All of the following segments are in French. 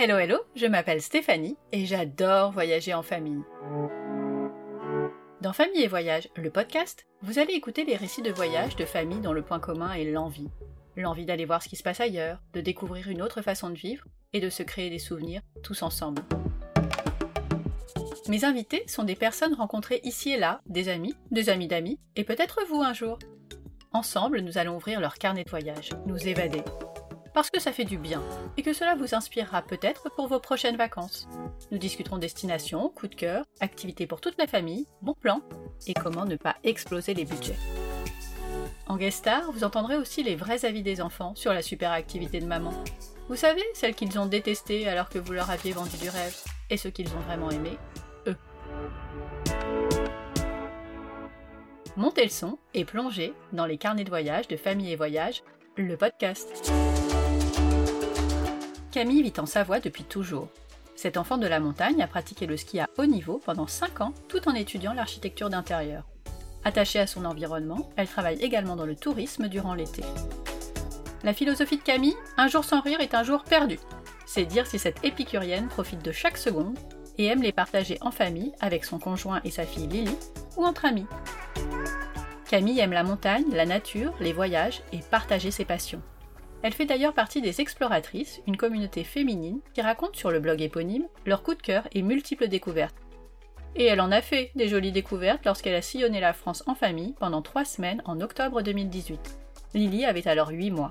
Hello hello, je m'appelle Stéphanie et j'adore voyager en famille. Dans Famille et Voyage, le podcast, vous allez écouter les récits de voyage de familles dont le point commun est l'envie. L'envie d'aller voir ce qui se passe ailleurs, de découvrir une autre façon de vivre et de se créer des souvenirs tous ensemble. Mes invités sont des personnes rencontrées ici et là, des amis, des amis d'amis, et peut-être vous un jour. Ensemble, nous allons ouvrir leur carnet de voyage, nous évader. Parce que ça fait du bien, et que cela vous inspirera peut-être pour vos prochaines vacances. Nous discuterons destination, coup de cœur, activités pour toute la famille, bons plans, et comment ne pas exploser les budgets. En guest star, vous entendrez aussi les vrais avis des enfants sur la super activité de maman. Vous savez, celles qu'ils ont détestées alors que vous leur aviez vendu du rêve, et ceux qu'ils ont vraiment aimé, eux. Montez le son et plongez dans les carnets de voyage de Famille et Voyage, le podcast. Camille vit en Savoie depuis toujours. Cet enfant de la montagne a pratiqué le ski à haut niveau pendant 5 ans tout en étudiant l'architecture d'intérieur. Attachée à son environnement, elle travaille également dans le tourisme durant l'été. La philosophie de Camille, un jour sans rire est un jour perdu. C'est dire si cette épicurienne profite de chaque seconde et aime les partager en famille avec son conjoint et sa fille Lily ou entre amis. Camille aime la montagne, la nature, les voyages et partager ses passions. Elle fait d'ailleurs partie des Exploratrices, une communauté féminine qui raconte sur le blog éponyme leurs coups de cœur et multiples découvertes. Et elle en a fait des jolies découvertes lorsqu'elle a sillonné la France en famille pendant trois semaines en octobre 2018. Lily avait alors 8 mois.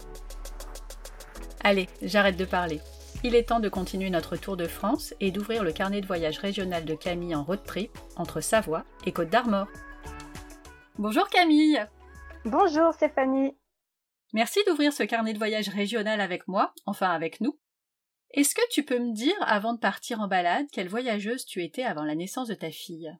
Allez, j'arrête de parler. Il est temps de continuer notre tour de France et d'ouvrir le carnet de voyage régional de Camille en road trip entre Savoie et Côte d'Armor. Bonjour Camille Bonjour Stéphanie Merci d'ouvrir ce carnet de voyage régional avec moi, enfin avec nous. Est-ce que tu peux me dire, avant de partir en balade, quelle voyageuse tu étais avant la naissance de ta fille?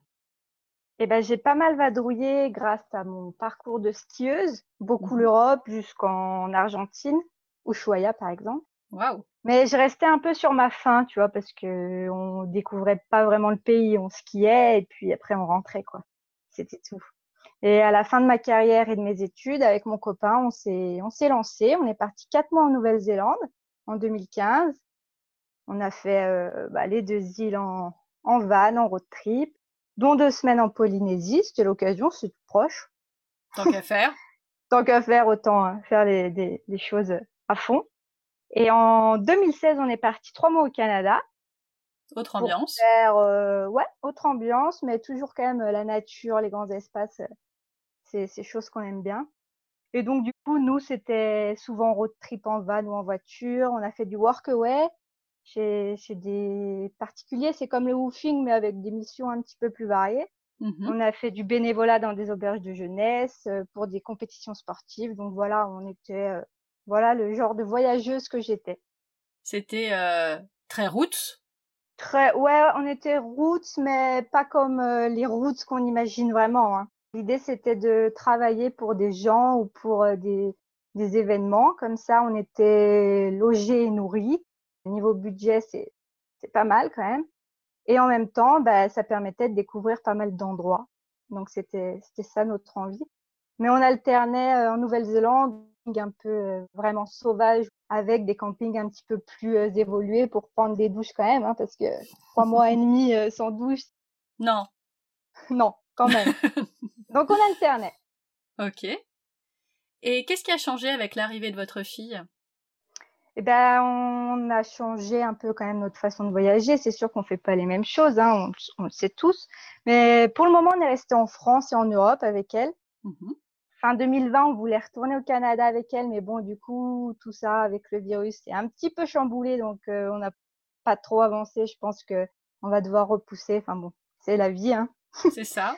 Eh ben, j'ai pas mal vadrouillé grâce à mon parcours de skieuse, beaucoup Mhm. l'Europe jusqu'en Argentine, Ushuaia par exemple. Waouh Mais je restais un peu sur ma faim, tu vois, parce que on découvrait pas vraiment le pays, on skiait et puis après on rentrait quoi. C'était tout. Et à la fin de ma carrière et de mes études, avec mon copain, on s'est on s'est lancé. On est parti quatre mois en Nouvelle-Zélande en 2015. On a fait euh, bah, les deux îles en, en van, en road trip, dont deux semaines en Polynésie. C'était l'occasion, c'est tout proche. Tant qu'à faire Tant qu'à faire, autant hein, faire les, des, des choses à fond. Et en 2016, on est parti trois mois au Canada Autre ambiance faire euh, ouais autre ambiance, mais toujours quand même euh, la nature, les grands espaces, c'est c'est choses qu'on aime bien. Et donc du coup, nous c'était souvent road trip en van ou en voiture. On a fait du workaway chez chez des particuliers. C'est comme le woofing mais avec des missions un petit peu plus variées. Mhm. On a fait du bénévolat dans des auberges de jeunesse euh, pour des compétitions sportives. Donc voilà, on était euh, voilà le genre de voyageuse que j'étais. C'était euh, très roots Très, ouais, on était roots, mais pas comme euh, les roots qu'on imagine vraiment. hein. L'idée, c'était de travailler pour des gens ou pour euh, des, des événements. Comme ça, on était logés et nourris. Niveau budget, c'est, pas mal quand même. Et en même temps, bah, ça permettait de découvrir pas mal d'endroits. Donc, c'était, ça notre envie. Mais on alternait euh, en Nouvelle-Zélande un peu euh, vraiment sauvage avec des campings un petit peu plus évolués pour prendre des douches quand même, hein, parce que trois mois et demi sans douche, Non. non, quand même. Donc on alternait. Ok. Et qu'est-ce qui a changé avec l'arrivée de votre fille? Eh ben, on a changé un peu quand même notre façon de voyager. C'est sûr qu'on fait pas les mêmes choses, hein, on, on le sait tous. Mais pour le moment, on est resté en France et en Europe avec elle. Mhm. Fin 2020, on voulait retourner au Canada avec elle, mais bon, du coup, tout ça avec le virus, c'est un petit peu chamboulé, donc euh, on n'a pas trop avancé. Je pense que on va devoir repousser. Enfin bon, c'est la vie, hein. C'est ça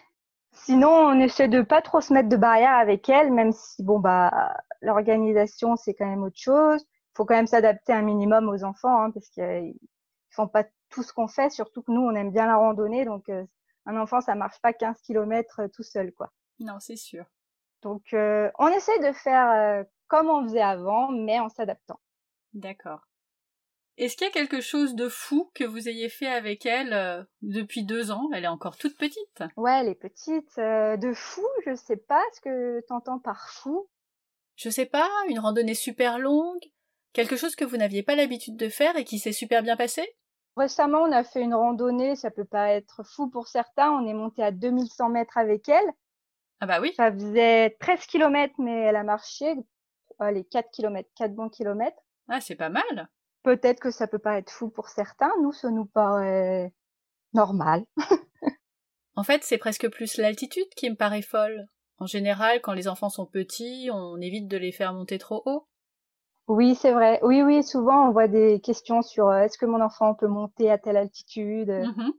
Sinon, on essaie de pas trop se mettre de barrière avec elle, même si bon bah l'organisation c'est quand même autre chose. Il faut quand même s'adapter un minimum aux enfants, hein, parce qu'ils font pas tout ce qu'on fait. Surtout que nous, on aime bien la randonnée, donc euh, un enfant ça marche pas 15 kilomètres tout seul, quoi. Non, c'est sûr. Donc, euh, on essaie de faire euh, comme on faisait avant, mais en s'adaptant. D'accord. Est-ce qu'il y a quelque chose de fou que vous ayez fait avec elle euh, depuis deux ans? Elle est encore toute petite. Ouais, les petites, euh, de fou, je sais pas ce que t'entends par fou. Je sais pas, une randonnée super longue, Quelque chose que vous n'aviez pas l'habitude de faire et qui s'est super bien passé? Récemment, on a fait une randonnée, ça peut paraître fou pour certains, on est monté à 2100 mètres avec elle. Ah bah oui. Ça faisait 13 km, mais elle a marché, les 4 km, 4 bons kilomètres. Ah, c'est pas mal. Peut-être que ça peut paraître fou pour certains, nous, ça nous paraît normal. en fait, c'est presque plus l'altitude qui me paraît folle. En général, quand les enfants sont petits, on évite de les faire monter trop haut. Oui, c'est vrai. Oui, oui, souvent on voit des questions sur euh, est-ce que mon enfant peut monter à telle altitude? Mmh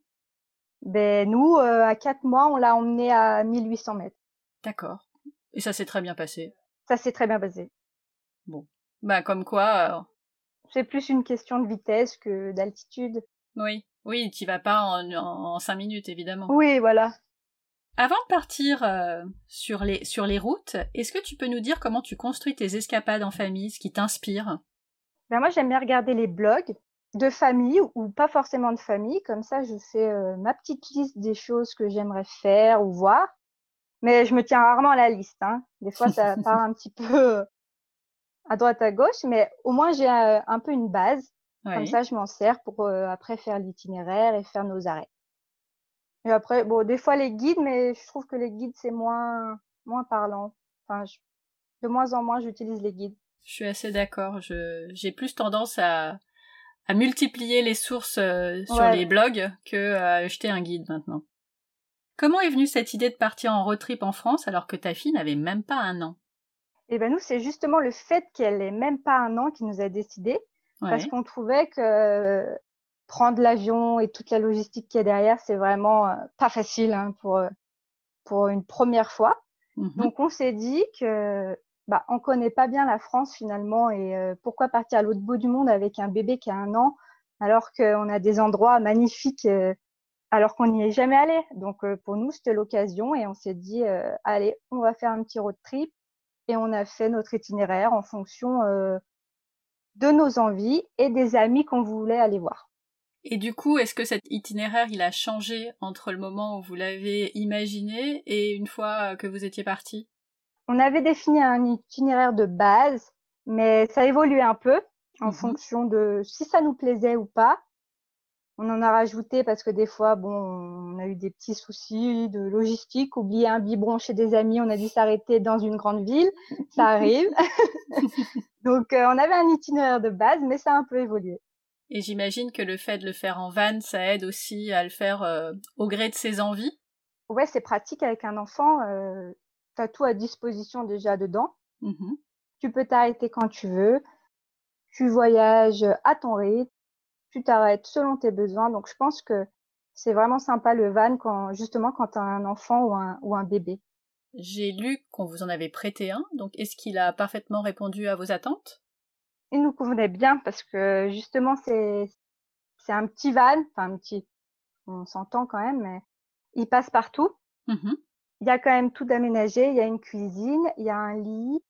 ben, nous, euh, à quatre mois, on l'a emmené à 1800 mètres. D'accord. Et ça s'est très bien passé. Ça s'est très bien passé. Bon. Bah, comme quoi. Euh, c'est plus une question de vitesse que d'altitude. Oui, oui, tu vas pas en, en, cinq minutes, évidemment. Oui, voilà. Avant de partir euh, sur, les, sur les routes, est-ce que tu peux nous dire comment tu construis tes escapades en famille, ce qui t'inspire? Ben Moi, j'aime bien regarder les blogs de famille ou pas forcément de famille. Comme ça, je fais euh, ma petite liste des choses que j'aimerais faire ou voir. Mais je me tiens rarement à la liste. Hein. Des fois, ça part un petit peu à droite à gauche, mais au moins j'ai euh, un peu une base. Comme ça, je m'en sers pour après faire l'itinéraire et faire nos arrêts. Et après, bon, des fois les guides, mais je trouve que les guides, c'est moins, moins parlant. Enfin, de moins en moins, j'utilise les guides. Je suis assez d'accord. j'ai plus tendance à, à multiplier les sources euh, sur les blogs que à acheter un guide maintenant. Comment est venue cette idée de partir en road trip en France alors que ta fille n'avait même pas un an? Eh ben nous, c'est justement le fait qu'elle ait même pas un an qui nous a décidé, parce qu'on trouvait que prendre l'avion et toute la logistique qui est derrière, c'est vraiment euh, pas facile hein, pour euh, pour une première fois. Mmh Donc on s'est dit que bah on connaît pas bien la France finalement et euh, pourquoi partir à l'autre bout du monde avec un bébé qui a un an alors qu'on a des endroits magnifiques alors qu'on n'y est jamais allé. Donc pour nous c'était l'occasion et on s'est dit allez on va faire un petit road trip et on a fait notre itinéraire en fonction de nos envies et des amis qu'on voulait aller voir. Et du coup, est-ce que cet itinéraire, il a changé entre le moment où vous l'avez imaginé et une fois que vous étiez parti? On avait défini un itinéraire de base, mais ça évoluait un peu en mmh fonction de si ça nous plaisait ou pas. On en a rajouté parce que des fois, bon, on a eu des petits soucis de logistique, oublier un biberon chez des amis, on a dû s'arrêter dans une grande ville, ça arrive. Donc, euh, on avait un itinéraire de base, mais ça a un peu évolué. Et j'imagine que le fait de le faire en van, ça aide aussi à le faire euh, au gré de ses envies. Ouais, c'est pratique avec un enfant. Euh, tu as tout à disposition déjà dedans. Mmh tu peux t'arrêter quand tu veux. Tu voyages à ton rythme. Tu t'arrêtes selon tes besoins. Donc, je pense que c'est vraiment sympa le van quand, justement, quand tu as un enfant ou un, ou un bébé. J'ai lu qu'on vous en avait prêté un. Donc, est-ce qu'il a parfaitement répondu à vos attentes? Il nous convenait bien parce que justement c'est c'est un petit van, enfin un petit, on s'entend quand même, mais il passe partout. Mmh il y a quand même tout d'aménagé. Il y a une cuisine, il y a un lit,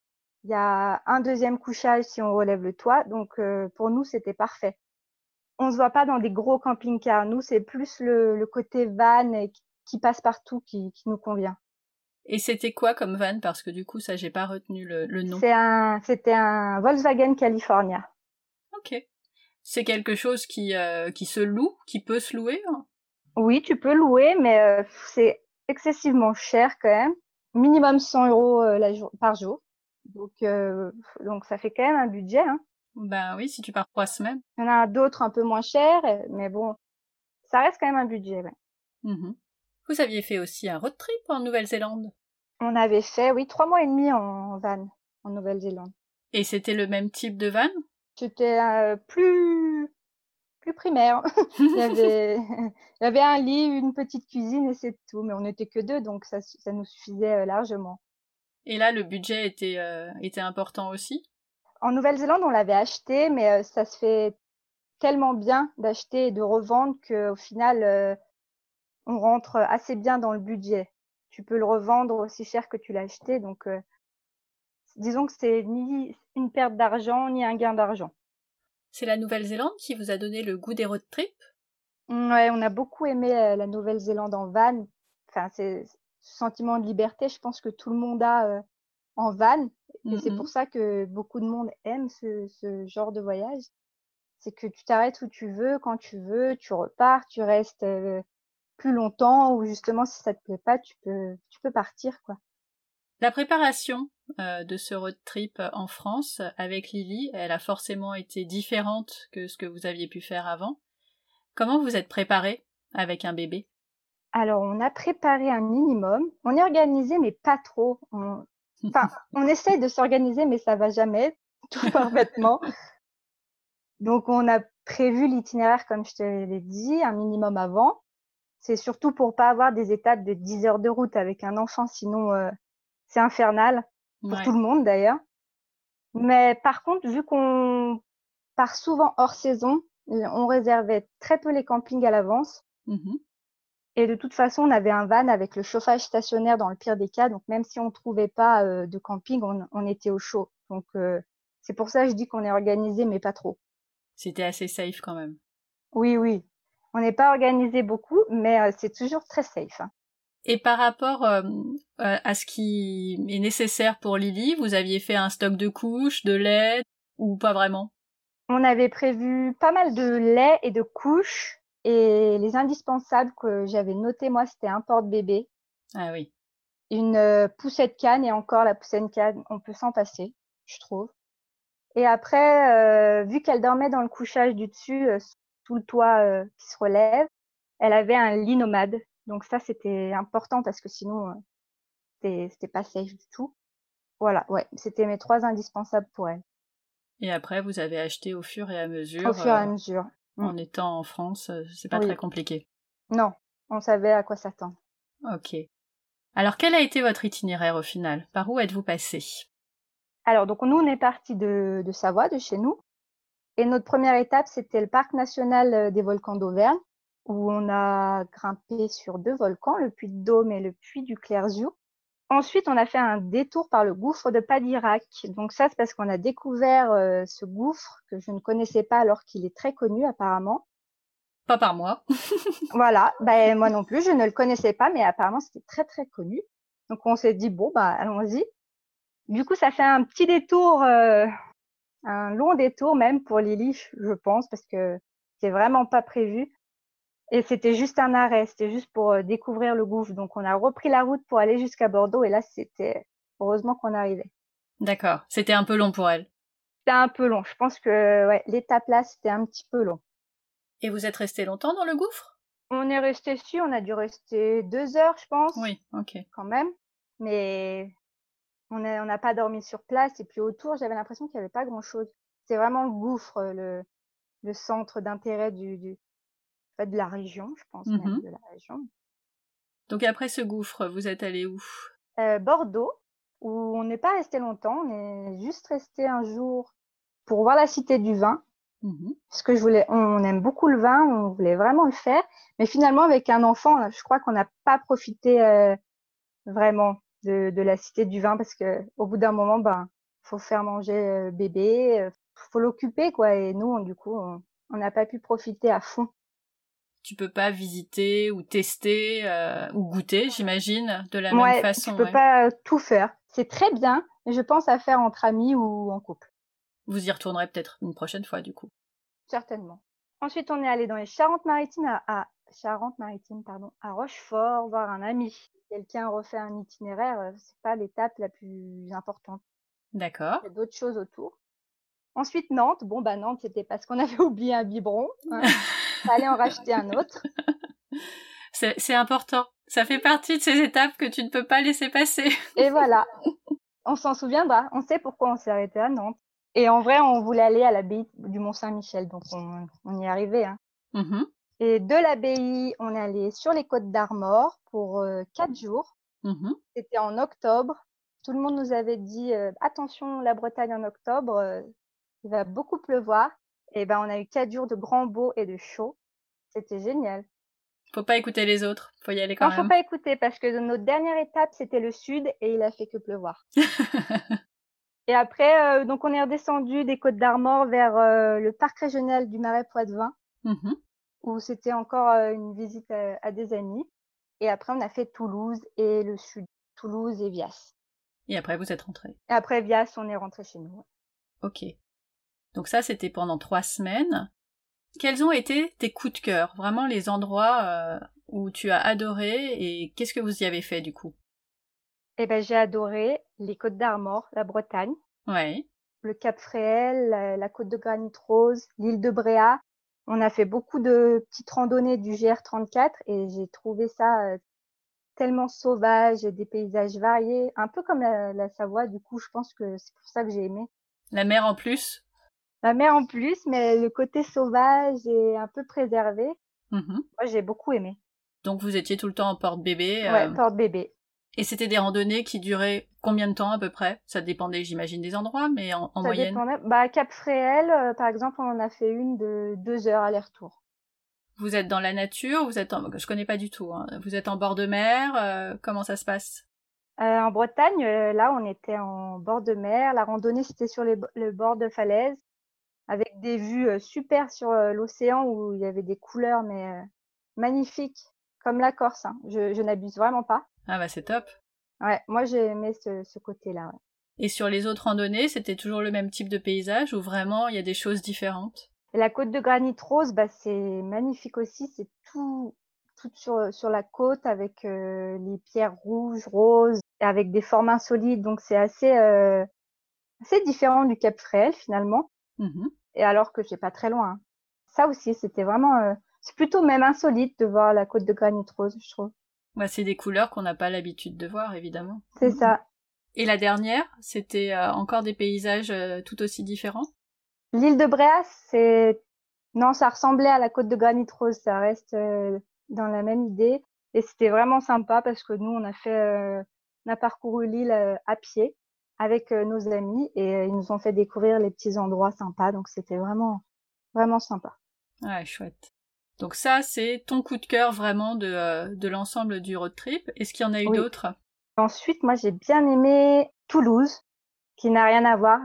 il y a un deuxième couchage si on relève le toit. Donc euh, pour nous c'était parfait. On se voit pas dans des gros camping-cars. Nous c'est plus le, le, côté van qui passe partout qui, qui nous convient. Et c'était quoi comme van? Parce que du coup, ça, j'ai pas retenu le, le nom. Un, c'était un Volkswagen California. Ok. C'est quelque chose qui, euh, qui se loue, qui peut se louer hein? Oui, tu peux louer, mais euh, c'est excessivement cher quand même. Minimum 100 euros euh, la jour, par jour. Donc, donc ça fait quand même un budget. Hein. Ben oui, si tu pars trois semaines. Il y en a d'autres un peu moins chers, mais bon, ça reste quand même un budget. Ouais. Mmh Vous aviez fait aussi un road trip en Nouvelle-Zélande? On avait fait, oui, trois mois et demi en van, en Nouvelle-Zélande. Et c'était le même type de van? C'était euh, plus plus primaire. il, y avait, il y avait un lit, une petite cuisine et c'est tout. Mais on n'était que deux, donc ça, ça nous suffisait euh, largement. Et là, le budget était, euh, était important aussi? En Nouvelle-Zélande, on l'avait acheté, mais ça se fait tellement bien d'acheter et de revendre qu'au final, on rentre assez bien dans le budget tu peux le revendre aussi cher que tu l'as acheté. Donc, euh, disons que c'est ni une perte d'argent, ni un gain d'argent. C'est la Nouvelle-Zélande qui vous a donné le goût des road trips? Ouais, on a beaucoup aimé euh, la Nouvelle-Zélande en van. Enfin, c'est ce sentiment de liberté, je pense que tout le monde a euh, en van. Et c'est pour ça que beaucoup de monde aime ce, ce genre de voyage. C'est que tu t'arrêtes où tu veux, quand tu veux, tu repars, tu restes plus longtemps ou justement si ça te plaît pas, tu peux, tu peux partir quoi. La préparation de ce road trip en France avec Lily, elle a forcément été différente que ce que vous aviez pu faire avant. Comment vous êtes préparé avec un bébé? Alors, on a préparé un minimum. On est organisé, mais pas trop. On... Enfin, on essaye de s'organiser, mais ça va jamais tout parfaitement. Donc, on a prévu l'itinéraire, comme je te l'ai dit, un minimum avant. C'est surtout pour pas avoir des étapes de 10 heures de route avec un enfant, sinon euh, c'est infernal pour tout le monde d'ailleurs. Mais par contre, vu qu'on part souvent hors saison, on réservait très peu les campings à l'avance. Mmh Et de toute façon, on avait un van avec le chauffage stationnaire dans le pire des cas. Donc même si on ne trouvait pas euh, de camping, on, était au chaud. Donc euh, c'est pour ça que je dis qu'on est organisé, mais pas trop. C'était assez safe quand même. Oui, oui. On n'est pas organisé beaucoup, mais euh, c'est toujours très safe. Hein. Et par rapport à ce qui est nécessaire pour Lily, vous aviez fait un stock de couches, de lait ou pas vraiment? On avait prévu pas mal de lait et de couches. Et les indispensables que j'avais noté moi, c'était un porte-bébé. Ah oui. Une poussette canne et encore la poussette canne, on peut s'en passer, je trouve. Et après, vu qu'elle dormait dans le couchage du dessus, sous le toit qui se relève, elle avait un lit nomade donc ça, c'était important parce que sinon, euh, c'était pas safe du tout. Voilà, ouais, c'était mes trois indispensables pour elle. Et après, vous avez acheté au fur et à mesure. Au fur et à euh, mesure. Mm. En étant en France, euh, c'est pas très compliqué. Non, on savait à quoi s'attendre. Ok. Alors, quel a été votre itinéraire au final? Par où êtes-vous passé? Alors, donc nous, on est parti de, de Savoie, de chez nous. Et notre première étape, c'était le parc national des volcans d'Auvergne où on a grimpé sur deux volcans, le puy de Dôme et le puy du Clairziou. Ensuite, on a fait un détour par le gouffre de Padirac. Donc ça, c'est parce qu'on a découvert euh, ce gouffre que je ne connaissais pas alors qu'il est très connu apparemment. Pas par moi. voilà, ben, moi non plus, je ne le connaissais pas, mais apparemment c'était très très connu. Donc on s'est dit bon bah allons-y. Du coup, ça fait un petit détour, euh, un long détour même pour Lily, je pense, parce que c'est vraiment pas prévu. Et c'était juste un arrêt, c'était juste pour euh, découvrir le gouffre. Donc on a repris la route pour aller jusqu'à Bordeaux et là c'était heureusement qu'on arrivait. D'accord, c'était un peu long pour elle. C'était un peu long. Je pense que ouais, l'étape là c'était un petit peu long. Et vous êtes resté longtemps dans le gouffre? On est resté dessus, on a dû rester deux heures, je pense. Oui, ok. Quand même, mais on n'a on pas dormi sur place et puis autour j'avais l'impression qu'il n'y avait pas grand chose. C'est vraiment le gouffre, le, le centre d'intérêt du, du, de la région, je pense mmh de la région. Donc après ce gouffre, vous êtes allé où? Euh, Bordeaux, où on n'est pas resté longtemps, on est juste resté un jour pour voir la cité du vin. Mmh Parce que je voulais, on aime beaucoup le vin, on voulait vraiment le faire, mais finalement avec un enfant, je crois qu'on n'a pas profité euh, vraiment de, de, la cité du vin parce que au bout d'un moment, ben, faut faire manger euh, bébé, faut l'occuper quoi. Et nous, du coup, on n'a pas pu profiter à fond tu peux pas visiter ou tester euh, ou goûter, j'imagine, de la même façon. Tu peux pas tout faire. C'est très bien, mais je pense à faire entre amis ou en couple. Vous y retournerez peut-être une prochaine fois, du coup. Certainement. Ensuite, on est allé dans les Charentes-Maritimes à, Charentes-Maritimes, pardon, à Rochefort, voir un ami. Quelqu'un refait un itinéraire, euh, c'est pas l'étape la plus importante. D'accord. Il y a d'autres choses autour. Ensuite, Nantes. Bon, bah, Nantes, c'était parce qu'on avait oublié un biberon. Hein. Fallait en racheter un autre. C'est important. Ça fait partie de ces étapes que tu ne peux pas laisser passer. Et voilà. On s'en souviendra. On sait pourquoi on s'est arrêté à Nantes. Et en vrai, on voulait aller à l'abbaye du Mont-Saint-Michel, donc on, y est arrivé. Hein. Mmh Et de l'abbaye, on est allé sur les côtes d'Armor pour euh, quatre jours. Mmh C'était en octobre. Tout le monde nous avait dit euh, attention, la Bretagne en octobre, euh, il va beaucoup pleuvoir. Et ben, on a eu quatre jours de grand beau et de chaud. C'était génial. Faut pas écouter les autres, faut y aller quand non, même. faut pas écouter parce que notre dernière étape c'était le sud et il a fait que pleuvoir. et après, euh, donc on est redescendu des Côtes d'Armor vers euh, le parc régional du Marais Poitevin, mmh où c'était encore euh, une visite à, des amis. Et après, on a fait Toulouse et le sud, Toulouse et Vias. Et après, vous êtes rentré. Et après, Vias, on est rentré chez nous. Ok. Donc ça, c'était pendant trois semaines. Quels ont été tes coups de cœur? Vraiment les endroits euh, où tu as adoré et qu'est-ce que vous y avez fait du coup? Eh ben, j'ai adoré les Côtes d'Armor, la Bretagne. Ouais. Le Cap Fréhel, la, la côte de Granit Rose, l'île de Bréa. On a fait beaucoup de petites randonnées du GR34 et j'ai trouvé ça euh, tellement sauvage, des paysages variés, un peu comme la, la Savoie. Du coup, je pense que c'est pour ça que j'ai aimé. La mer en plus? La mer en plus, mais le côté sauvage et un peu préservé. Mhm. Moi, j'ai beaucoup aimé. Donc vous étiez tout le temps en porte-bébé. euh, Ouais, porte-bébé. Et c'était des randonnées qui duraient combien de temps à peu près? Ça dépendait, j'imagine, des endroits, mais en, en Ça moyenne? dépendait. Bah, Cap Fréhel, euh, par exemple, on en a fait une de deux heures aller-retour. Vous êtes dans la nature, vous êtes en... je connais pas du tout. hein. Vous êtes en bord de mer, euh, comment ça se passe? Euh, en Bretagne, là, on était en bord de mer. La randonnée, c'était sur les, le bord de falaise, avec des vues euh, super sur euh, l'océan où il y avait des couleurs, mais euh, magnifiques, comme la Corse. hein. Je, je n'abuse vraiment pas. Ah bah c'est top. Ouais, moi, j'ai aimé ce, ce côté-là. ouais. Et sur les autres randonnées, c'était toujours le même type de paysage ou vraiment il y a des choses différentes? Et la côte de granit rose, bah, c'est magnifique aussi. C'est tout, tout sur, sur la côte avec euh, les pierres rouges, roses, avec des formes insolites. Donc, c'est assez, euh, assez différent du Cap Fréhel finalement. Mhm. Et alors que c'est pas très loin. Ça aussi, c'était vraiment, euh, c'est plutôt même insolite de voir la côte de granit rose, je trouve. Bah, C'est des couleurs qu'on n'a pas l'habitude de voir, évidemment. C'est ça. Et la dernière, c'était euh, encore des paysages euh, tout aussi différents? L'île de Bréas, c'est, non, ça ressemblait à la côte de granit rose. Ça reste euh, dans la même idée. Et c'était vraiment sympa parce que nous, on a fait, euh, on a parcouru l'île à pied avec euh, nos amis et euh, ils nous ont fait découvrir les petits endroits sympas. Donc c'était vraiment, vraiment sympa. Ouais, chouette. Donc ça, c'est ton coup de cœur vraiment de, euh, de l'ensemble du road trip. Est-ce qu'il y en a eu Oui. d'autres? Ensuite, moi, j'ai bien aimé Toulouse, qui n'a rien à voir.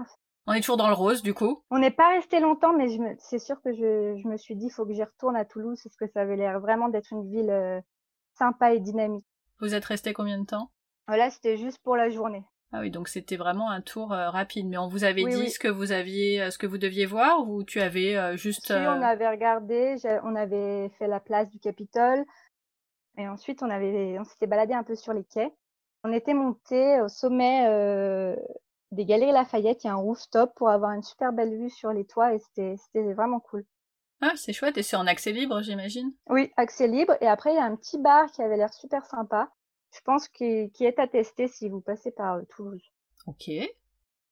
On est toujours dans le rose, du coup. On n'est pas resté longtemps, mais me- c'est sûr que je, je me suis dit, il faut que j'y retourne à Toulouse, parce que ça avait l'air vraiment d'être une ville euh, sympa et dynamique. Vous êtes resté combien de temps? Voilà, c'était juste pour la journée. Ah oui, donc c'était vraiment un tour euh, rapide. Mais on vous avait Oui, dit oui. ce que vous aviez, euh, ce que vous deviez voir ou tu avais euh, juste. Si on avait regardé, on avait fait la place du Capitole, et ensuite on avait, on s'était baladé un peu sur les quais. On était monté au sommet euh, des Galeries Lafayette, il y a un rooftop pour avoir une super belle vue sur les toits, et c'était, c'était vraiment cool. Ah, c'est chouette et c'est en accès libre, j'imagine? Oui, accès libre. Et après, il y a un petit bar qui avait l'air super sympa. Je pense qu'il qui est à tester si vous passez par euh, Toulouse. Ok.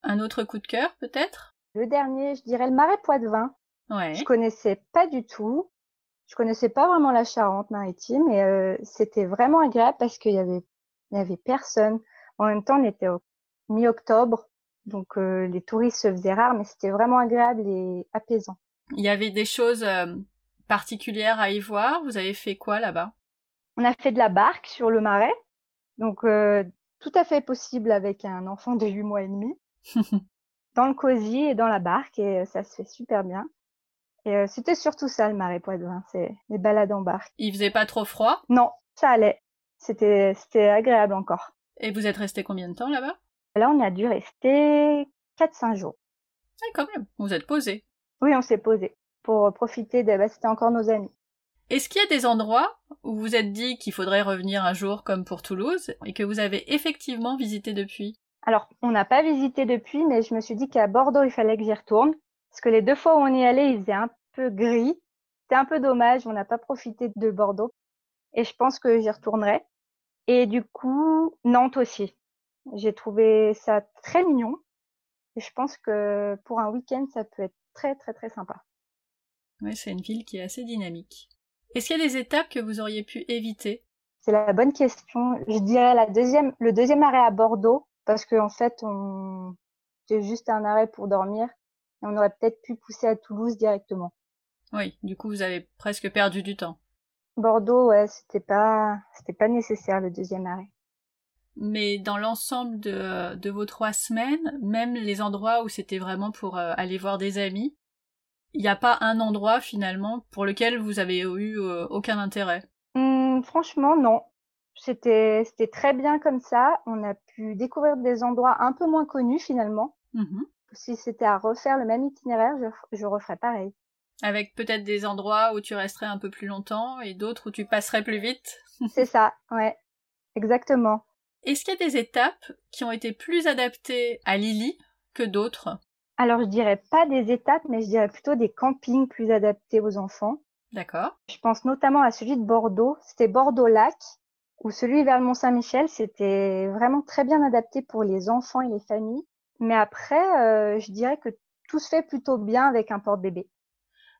Un autre coup de cœur, peut-être? Le dernier, je dirais le Marais Poitevin. Ouais. Je connaissais pas du tout. Je connaissais pas vraiment la Charente-Maritime et euh, c'était vraiment agréable parce qu'il y avait, il y avait personne. En même temps, on était au mi-octobre, donc euh, les touristes se faisaient rares, mais c'était vraiment agréable et apaisant. Il y avait des choses euh, particulières à y voir? Vous avez fait quoi là-bas? On a fait de la barque sur le marais, donc euh, tout à fait possible avec un enfant de 8 mois et demi, dans le cosy et dans la barque, et euh, ça se fait super bien. Et euh, c'était surtout ça le marais Poitevin, c'est les balades en barque. Il faisait pas trop froid? Non, ça allait. C'était c'était agréable encore. et vous êtes resté combien de temps là-bas? Là, on a dû rester 4-5 jours. Ah, quand même. Vous êtes posé. Oui, on s'est posé pour profiter de... Bah, c'était encore nos amis. Est-ce qu'il y a des endroits où vous vous êtes dit qu'il faudrait revenir un jour comme pour Toulouse et que vous avez effectivement visité depuis? Alors, on n'a pas visité depuis, mais je me suis dit qu'à Bordeaux, il fallait que j'y retourne. Parce que les deux fois où on y allait, il faisait un peu gris. C'était un peu dommage, on n'a pas profité de Bordeaux. Et je pense que j'y retournerai. Et du coup, Nantes aussi. J'ai trouvé ça très mignon. Et je pense que pour un week-end, ça peut être très, très, très sympa. Oui, c'est une ville qui est assez dynamique. Est-ce qu'il y a des étapes que vous auriez pu éviter? C'est la bonne question. Je dirais la deuxième, le deuxième arrêt à Bordeaux, parce qu'en fait, on, c'est juste un arrêt pour dormir. Et on aurait peut-être pu pousser à Toulouse directement. Oui, du coup, vous avez presque perdu du temps. Bordeaux, ouais, c'était pas, c'était pas nécessaire le deuxième arrêt. Mais dans l'ensemble de, de vos trois semaines, même les endroits où c'était vraiment pour euh, aller voir des amis, il n'y a pas un endroit finalement pour lequel vous avez eu euh, aucun intérêt? Hum, franchement, non. C'était très bien comme ça. On a pu découvrir des endroits un peu moins connus finalement. Mhm. Si c'était à refaire le même itinéraire, je, je referais pareil. Avec peut-être des endroits où tu resterais un peu plus longtemps et d'autres où tu passerais plus vite. C'est ça, ouais, exactement. Est-ce qu'il y a des étapes qui ont été plus adaptées à Lily que d'autres? Alors je dirais pas des étapes, mais je dirais plutôt des campings plus adaptés aux enfants. D'accord. Je pense notamment à celui de Bordeaux. C'était Bordeaux-Lac, ou celui vers le Mont-Saint-Michel. C'était vraiment très bien adapté pour les enfants et les familles. Mais après, euh, je dirais que tout se fait plutôt bien avec un porte-bébé.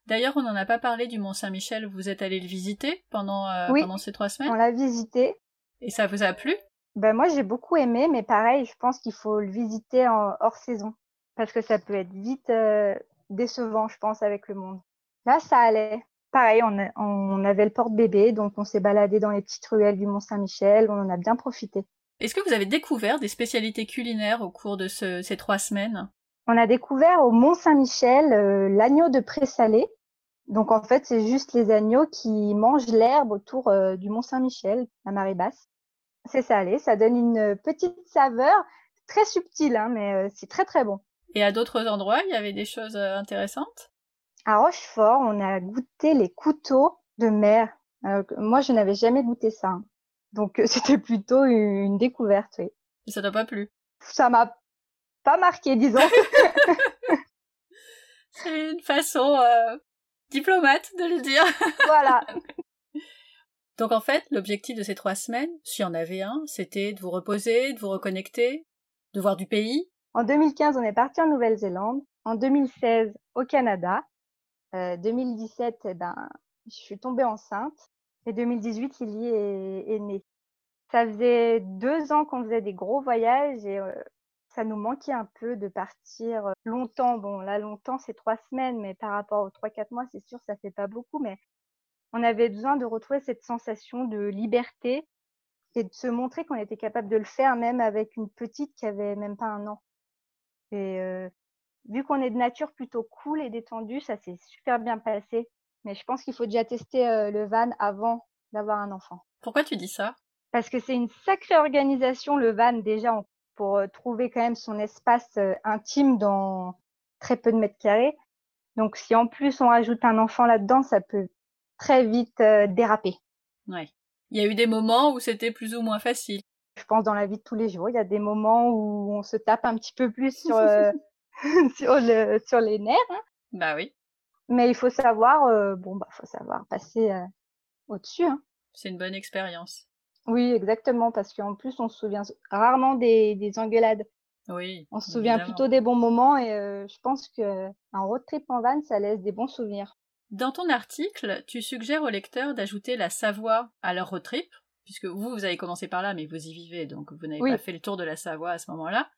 D'ailleurs, on n'en a pas parlé du Mont-Saint-Michel. Vous êtes allé le visiter pendant, euh, Oui. pendant ces trois On semaines l'a visité. Et ça vous a plu? Ben moi, j'ai beaucoup aimé, mais pareil, je pense qu'il faut le visiter en hors saison parce que ça peut être vite euh, décevant, je pense, avec le monde. Là, ça allait. Pareil, on, a- on avait le porte-bébé, donc on s'est baladé dans les petites ruelles du Mont-Saint-Michel. On en a bien profité. Est-ce que vous avez découvert des spécialités culinaires au cours de ce- ces trois semaines? On a découvert au Mont-Saint-Michel euh, l'agneau de présalé. Donc en fait, c'est juste les agneaux qui mangent l'herbe autour euh, du Mont-Saint-Michel, à marée basse. C'est salé, ça donne une petite saveur très subtile, hein, mais c'est très très bon. Et à d'autres endroits, il y avait des choses euh, intéressantes? À Rochefort, on a goûté les couteaux de mer. Alors que moi, je n'avais jamais goûté ça. Donc euh, c'était plutôt une, une découverte. Oui. Et ça t'a pas plu? Ça m'a pas marqué, disons. C'est une façon euh, diplomate de le dire. voilà. Donc en fait, l'objectif de ces trois semaines, s'il y en avait un, c'était de vous reposer, de vous reconnecter, de voir du pays. En 2015, on est parti en Nouvelle-Zélande. En 2016, au Canada. Euh, 2017, eh ben, je suis tombée enceinte. Et 2018, Lily est, est née. Ça faisait deux ans qu'on faisait des gros voyages et euh, ça nous manquait un peu de partir euh, longtemps. Bon, là, longtemps, c'est trois semaines, mais par rapport aux trois, quatre mois, c'est sûr, ça fait pas beaucoup. Mais on avait besoin de retrouver cette sensation de liberté et de se montrer qu'on était capable de le faire même avec une petite qui avait même pas un an. Et vu qu'on est de nature plutôt cool et détendue, ça s'est super bien passé. Mais je pense qu'il faut déjà tester le van avant d'avoir un enfant. Pourquoi tu dis ça? Parce que c'est une sacrée organisation, le van, déjà, pour trouver quand même son espace intime dans très peu de mètres carrés. Donc, si en plus on ajoute un enfant là-dedans, ça peut très vite déraper. Ouais. Il y a eu des moments où c'était plus ou moins facile. Je pense dans la vie de tous les jours, il y a des moments où on se tape un petit peu plus sur, euh, sur, le, sur les nerfs. hein. Bah oui, Mais il faut savoir, euh, bon, bah, faut savoir passer euh, au-dessus. Hein. c'est une bonne expérience. Oui, exactement, parce qu'en plus, on se souvient rarement des, des engueulades. Oui. On se souvient évidemment. plutôt des bons moments et je pense que un road trip en van, ça laisse des bons souvenirs. Dans ton article, tu suggères aux lecteurs d'ajouter la Savoie à leur road trip, puisque vous, vous avez commencé par là, mais vous y vivez, donc vous n'avez Oui. pas fait le tour de la Savoie à ce moment-là.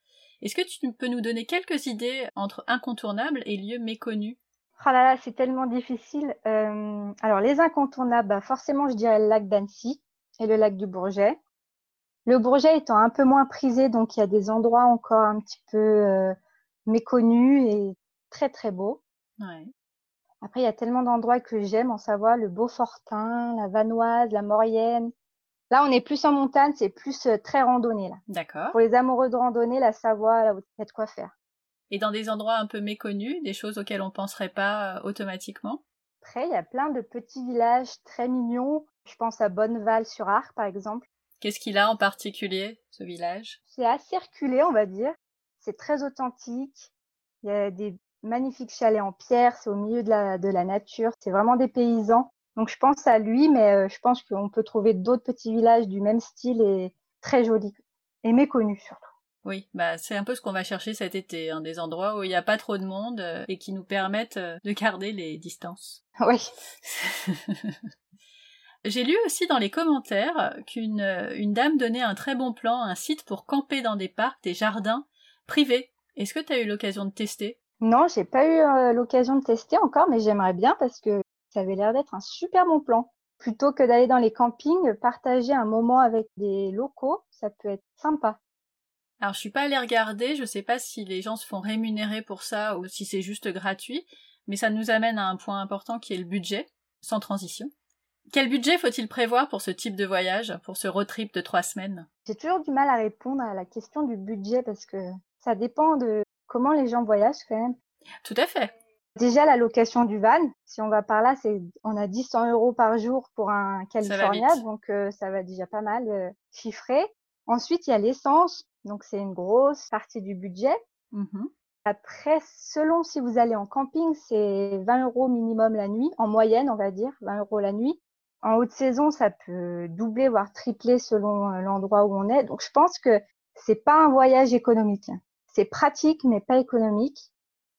Est-ce que tu peux nous donner quelques idées entre incontournables et lieux méconnus? Oh là là, c'est tellement difficile. Euh, alors, les incontournables, bah, forcément, je dirais le lac d'Annecy et le lac du Bourget. Le Bourget étant un peu moins prisé, donc il y a des endroits encore un petit peu euh, méconnus et très très beaux. Ouais. Après, il y a tellement d'endroits que j'aime en Savoie, le Beaufortin, la Vanoise, la Maurienne. Là, on est plus en montagne, c'est plus euh, très randonnée là. D'accord. Pour les amoureux de randonnée, la Savoie, là, il y a de quoi faire. Et dans des endroits un peu méconnus, des choses auxquelles on penserait pas euh, automatiquement? Après, il y a plein de petits villages très mignons. Je pense à Bonneval-sur-Arc, par exemple. Qu'est-ce qu'il a en particulier, ce village? C'est assez reculé, on va dire. C'est très authentique. Il y a des magnifiques chalets en pierre. C'est au milieu de la, de la nature. C'est vraiment des paysans. Donc, je pense à lui, mais euh, je pense qu'on peut trouver d'autres petits villages du même style et très jolis. Et méconnus, surtout. Oui, bah c'est un peu ce qu'on va chercher cet été, hein, des endroits où il n'y a pas trop de monde euh, et qui nous permettent euh, de garder les distances. Oui. J'ai lu aussi dans les commentaires qu'une une dame donnait un très bon plan, un site pour camper dans des parcs, des jardins privés. Est-ce que tu as eu l'occasion de tester? Non, j'ai pas eu euh, l'occasion de tester encore, mais j'aimerais bien parce que ça avait l'air d'être un super bon plan. Plutôt que d'aller dans les campings, partager un moment avec des locaux, ça peut être sympa. Alors je suis pas allée regarder, je sais pas si les gens se font rémunérer pour ça ou si c'est juste gratuit, mais ça nous amène à un point important qui est le budget, sans transition. Quel budget faut-il prévoir pour ce type de voyage, pour ce road trip de trois semaines? J'ai toujours du mal à répondre à la question du budget parce que ça dépend de comment les gens voyagent quand même. Tout à fait. Déjà, la location du van, si on va par là, c'est on a 10 100 euros par jour pour un California, donc euh, ça va déjà pas mal euh, chiffrer. Ensuite, il y a l'essence, donc c'est une grosse partie du budget. Mhm. Après, selon si vous allez en camping, c'est 20 euros minimum la nuit, en moyenne, on va dire, 20 euros la nuit. En haute saison, ça peut doubler, voire tripler selon euh, l'endroit où on est. Donc, je pense que c'est pas un voyage économique. C'est pratique, mais pas économique.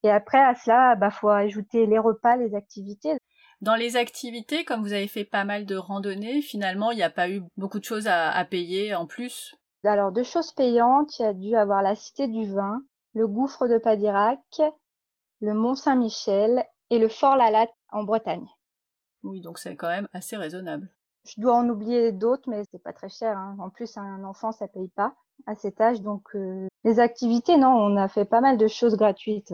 Et après, à cela, bah, faut ajouter les repas, les activités. Dans les activités, comme vous avez fait pas mal de randonnées, finalement, il n'y a pas eu beaucoup de choses à, payer en plus? Alors, deux choses payantes, il y a dû avoir la Cité du Vin, le gouffre de Padirac, le Mont Saint-Michel et le Fort Lalatte en Bretagne. Oui, donc c'est quand même assez raisonnable. Je dois en oublier d'autres, mais c'est pas très cher. Hein. En plus, un enfant, ça paye pas à cet âge. Donc, euh, les activités, non, on a fait pas mal de choses gratuites.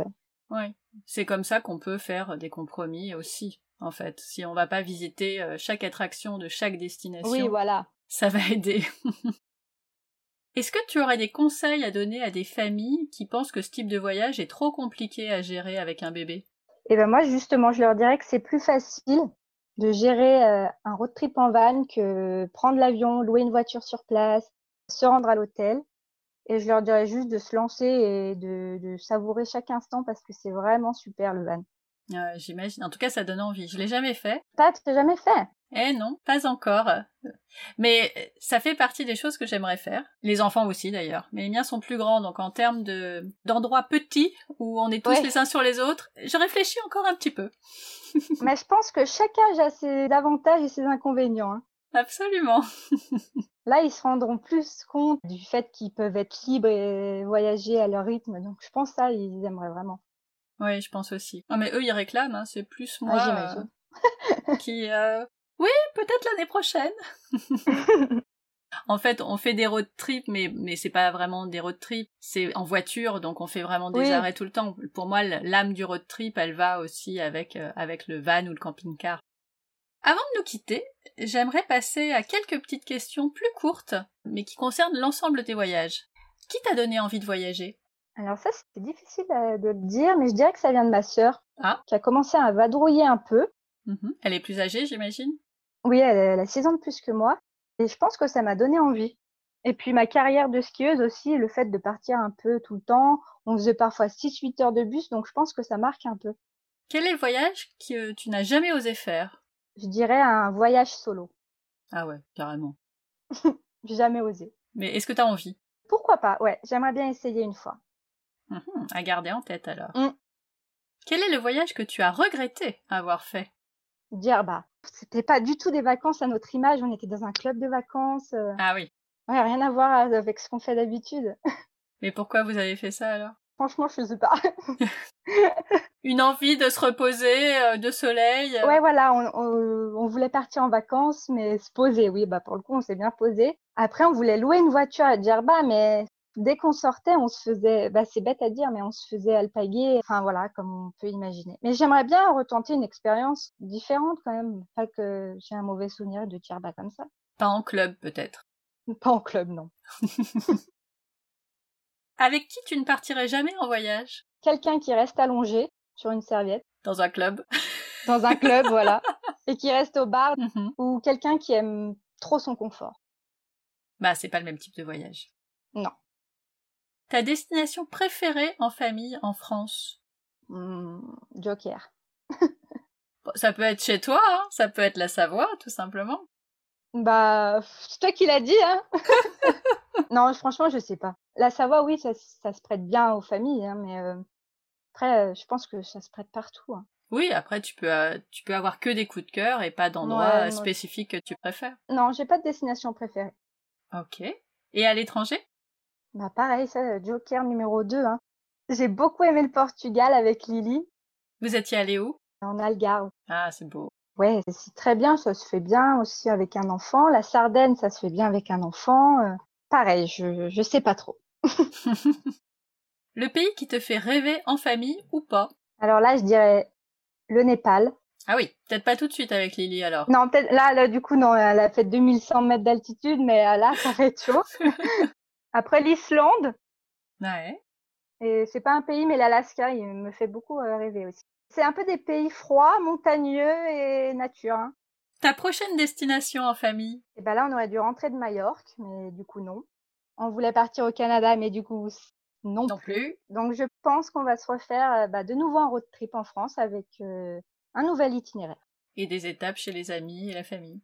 Oui, c'est comme ça qu'on peut faire des compromis aussi, en fait. Si on va pas visiter euh, chaque attraction de chaque destination. Oui, voilà. Ça va aider. Est-ce que tu aurais des conseils à donner à des familles qui pensent que ce type de voyage est trop compliqué à gérer avec un bébé? Eh ben moi justement, je leur dirais que c'est plus facile de gérer euh, un road trip en van que prendre l'avion, louer une voiture sur place, se rendre à l'hôtel. Et je leur dirais juste de se lancer et de, savourer chaque instant parce que c'est vraiment super le van. J'imagine. En tout cas, ça donne envie. Je l'ai jamais fait. Pas, tu l'as jamais fait Eh non, pas encore. Mais ça fait partie des choses que j'aimerais faire. Les enfants aussi d'ailleurs. Mais les miens sont plus grands, donc en termes de d'endroits petits où on est tous les uns sur les autres, je réfléchis encore un petit peu. Mais je pense que chaque âge a ses avantages et ses inconvénients. Hein. Absolument. Là, ils se rendront plus compte du fait qu'ils peuvent être libres et voyager à leur rythme. Donc, je pense ça, ils aimeraient vraiment. Oui, je pense aussi. Non, mais eux, ils réclament. Hein. C'est plus moi ah, euh, qui. Euh, oui, peut-être l'année prochaine. en fait, on fait des road trips, mais mais c'est pas vraiment des road trips. C'est en voiture, donc on fait vraiment des arrêts tout le temps. Pour moi, l'âme du road trip, elle va aussi avec euh, avec le van ou le camping-car. Avant de nous quitter, j'aimerais passer à quelques petites questions plus courtes, mais qui concernent l'ensemble des voyages. Qui t'a donné envie de voyager? Alors ça, c'est difficile euh, de le dire, mais je dirais que ça vient de ma sœur, ah. qui a commencé à vadrouiller un peu. Mhm. Elle est plus âgée, j'imagine? Oui, elle, a 6 ans de plus que moi, et je pense que ça m'a donné envie. Et puis ma carrière de skieuse aussi, le fait de partir un peu tout le temps, on faisait parfois 6-8 heures de bus, donc je pense que ça marque un peu. Quel est le voyage que tu n'as jamais osé faire? Je dirais un voyage solo. Ah ouais, carrément. J'ai jamais osé. Mais est-ce que tu as envie? Pourquoi pas, ouais, j'aimerais bien essayer une fois. Mhm, à garder en tête alors. Mmh. Quel est le voyage que tu as regretté avoir fait? Djerba. C'était pas du tout des vacances à notre image, on était dans un club de vacances. Euh. Ah oui. Ouais, rien à voir avec ce qu'on fait d'habitude. Mais pourquoi vous avez fait ça alors? Franchement, je sais pas. Une envie de se reposer, euh, de soleil. Ouais, voilà, on, voulait partir en vacances, mais se poser. Oui, bah pour le coup, on s'est bien posé. Après, on voulait louer une voiture à Djerba, mais dès qu'on sortait, on se faisait, bah c'est bête à dire, mais on se faisait alpaguer. Enfin voilà, comme on peut imaginer. Mais j'aimerais bien retenter une expérience différente quand même. Pas que j'ai un mauvais souvenir de Djerba comme ça. Pas en club peut-être. Pas en club, non. Avec qui tu ne partirais jamais en voyage? Quelqu'un qui reste allongé sur une serviette. Dans un club. Dans un club, voilà. Et qui reste au bar. Mhm. Ou quelqu'un qui aime trop son confort. Bah, c'est pas le même type de voyage. Non. Ta destination préférée en famille en France? Hmm, Joker. ça peut être chez toi, hein ça peut être la Savoie, tout simplement. Bah, c'est toi qui l'as dit, hein Non, franchement, je sais pas. La Savoie, oui, ça, se prête bien aux familles, hein, mais euh, après, euh, je pense que ça se prête partout. Hein. Oui, après, tu peux, euh, tu peux avoir que des coups de cœur et pas d'endroits spécifiques que tu préfères. Non, j'ai pas de destination préférée. Ok. Et à l'étranger? Bah, pareil, ça, Joker numéro 2. Hein. J'ai beaucoup aimé le Portugal avec Lily. Vous étiez allé où? En Algarve. Ah, c'est beau. Ouais, c'est très bien, ça se fait bien aussi avec un enfant. La Sardaigne, ça se fait bien avec un enfant. pareil, je, je sais pas trop. Le pays qui te fait rêver en famille ou pas? Alors là, je dirais le Népal. Ah oui, peut-être pas tout de suite avec Lily alors. Non, peut-être là, là, du coup, non, elle a fait 2100 mètres d'altitude, mais euh, là, ça va être chaud. Après l'Islande. Ouais. Et c'est pas un pays, mais l'Alaska, il me fait beaucoup euh, rêver aussi. C'est un peu des pays froids, montagneux et nature. Hein. Ta prochaine destination en famille? Et ben là, on aurait dû rentrer de Majorque, mais du coup, non. On voulait partir au Canada, mais du coup, non, Non plus. Donc, je pense qu'on va se refaire euh, bah, de nouveau un road trip en France avec euh, un nouvel itinéraire. Et des étapes chez les amis et la famille.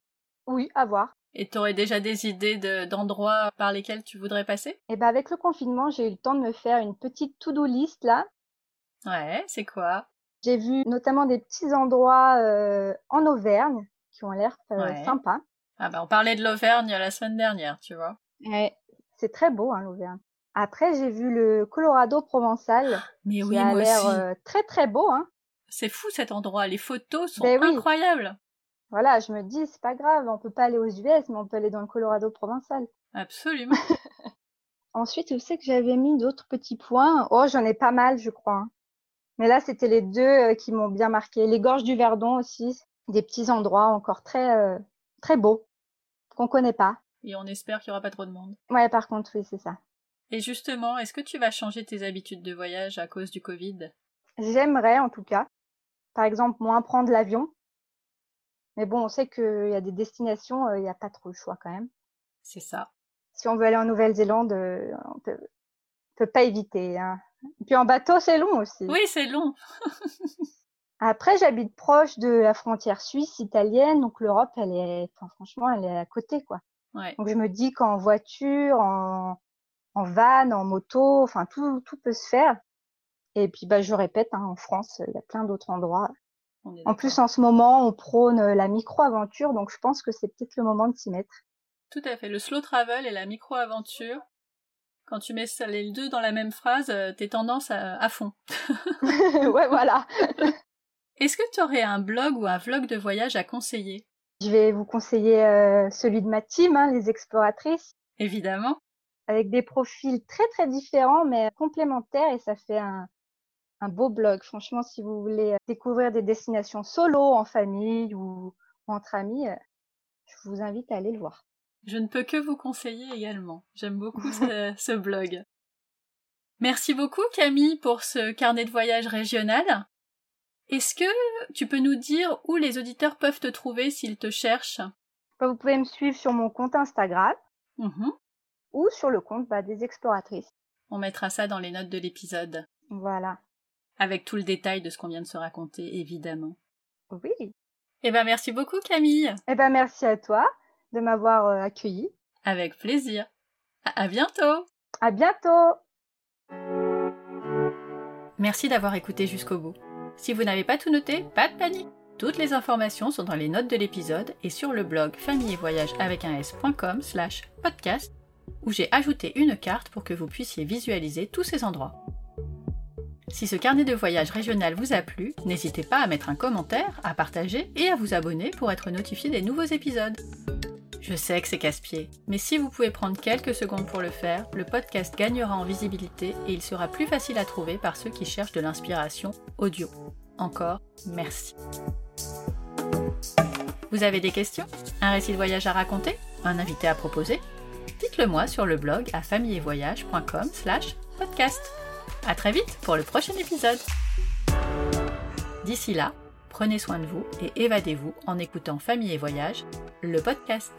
Oui, à voir. Et t'aurais déjà des idées de- d'endroits par lesquels tu voudrais passer? Et ben avec le confinement, j'ai eu le temps de me faire une petite to-do list là. Ouais, c'est quoi? J'ai vu notamment des petits endroits euh, en Auvergne qui ont l'air euh, Ouais. sympas. Ah bah on parlait de l'Auvergne la semaine dernière, tu vois. Ouais, c'est très beau hein, l'Auvergne. Après, j'ai vu le Colorado provençal Mais qui oui, a moi l'air euh, très très beau. Hein. C'est fou cet endroit, les photos sont Ben oui. incroyables. Voilà, je me dis, c'est pas grave, on peut pas aller aux US, mais on peut aller dans le Colorado provençal. Absolument. Ensuite, je sais que j'avais mis d'autres petits points? Oh, j'en ai pas mal, je crois. hein. Mais là, c'était les deux euh, qui m'ont bien marqué. Les gorges du Verdon aussi, des petits endroits encore très euh, très beaux qu'on connaît pas. Et on espère qu'il n'y aura pas trop de monde. Ouais, par contre, oui, c'est ça. Et justement, est-ce que tu vas changer tes habitudes de voyage à cause du Covid? J'aimerais en tout cas, par exemple, moins prendre l'avion. Mais bon, on sait qu'il y a des destinations, euh, il n'y a pas trop le choix quand même. C'est ça. Si on veut aller en Nouvelle-Zélande, euh, on peut, on peut pas éviter. Hein. Et puis en bateau, c'est long aussi. Oui, c'est long. Après, j'habite proche de la frontière suisse, italienne, donc l'Europe, elle est, enfin, franchement, elle est à côté, quoi. Ouais. Donc je me dis qu'en voiture, en, en van, en moto, enfin tout, tout peut se faire. Et puis bah je répète, hein, en France, il y a plein d'autres endroits. En plus, en ce moment, on prône la micro-aventure, donc je pense que c'est peut-être le moment de s'y mettre. Tout à fait. Le slow travel et la micro-aventure. Quand tu mets les deux dans la même phrase, euh, t'es tendance à, à fond. ouais, voilà. Est-ce que tu aurais un blog ou un vlog de voyage à conseiller? Je vais vous conseiller euh, celui de ma team, hein, les exploratrices, Évidemment. Avec des profils très très différents mais complémentaires et ça fait un, un beau blog. Franchement, si vous voulez euh, découvrir des destinations solo, en famille ou, ou entre amis, euh, je vous invite à aller le voir. Je ne peux que vous conseiller également. J'aime beaucoup ce, ce blog. Merci beaucoup Camille pour ce carnet de voyage régional. Est-ce que tu peux nous dire où les auditeurs peuvent te trouver s'ils te cherchent? Bah, Vous pouvez me suivre sur mon compte Instagram Mhm. Ou sur le compte bah, des exploratrices. On mettra ça dans les notes de l'épisode, Voilà. avec tout le détail de ce qu'on vient de se raconter, évidemment. Oui. Eh ben merci beaucoup Camille. Eh ben merci à toi de m'avoir euh, accueilli. Avec plaisir. À, à bientôt. À bientôt. Merci d'avoir écouté jusqu'au bout. Si vous n'avez pas tout noté, pas de panique. Toutes les informations sont dans les notes de l'épisode et sur le blog famille et voyage avec un s.com slash podcast où j'ai ajouté une carte pour que vous puissiez visualiser tous ces endroits. Si ce carnet de voyage régional vous a plu, n'hésitez pas à mettre un commentaire, à partager et à vous abonner pour être notifié des nouveaux épisodes. Je sais que c'est casse-pied, mais si vous pouvez prendre quelques secondes pour le faire, le podcast gagnera en visibilité et il sera plus facile à trouver par ceux qui cherchent de l'inspiration audio. Encore, merci. Vous avez des questions? Un récit de voyage à raconter? Un invité à proposer? Dites-le moi sur le blog à famillevoyage.com slash podcast. À très vite pour le prochain épisode. D'ici là, prenez soin de vous et évadez-vous en écoutant Famille et Voyage, le podcast.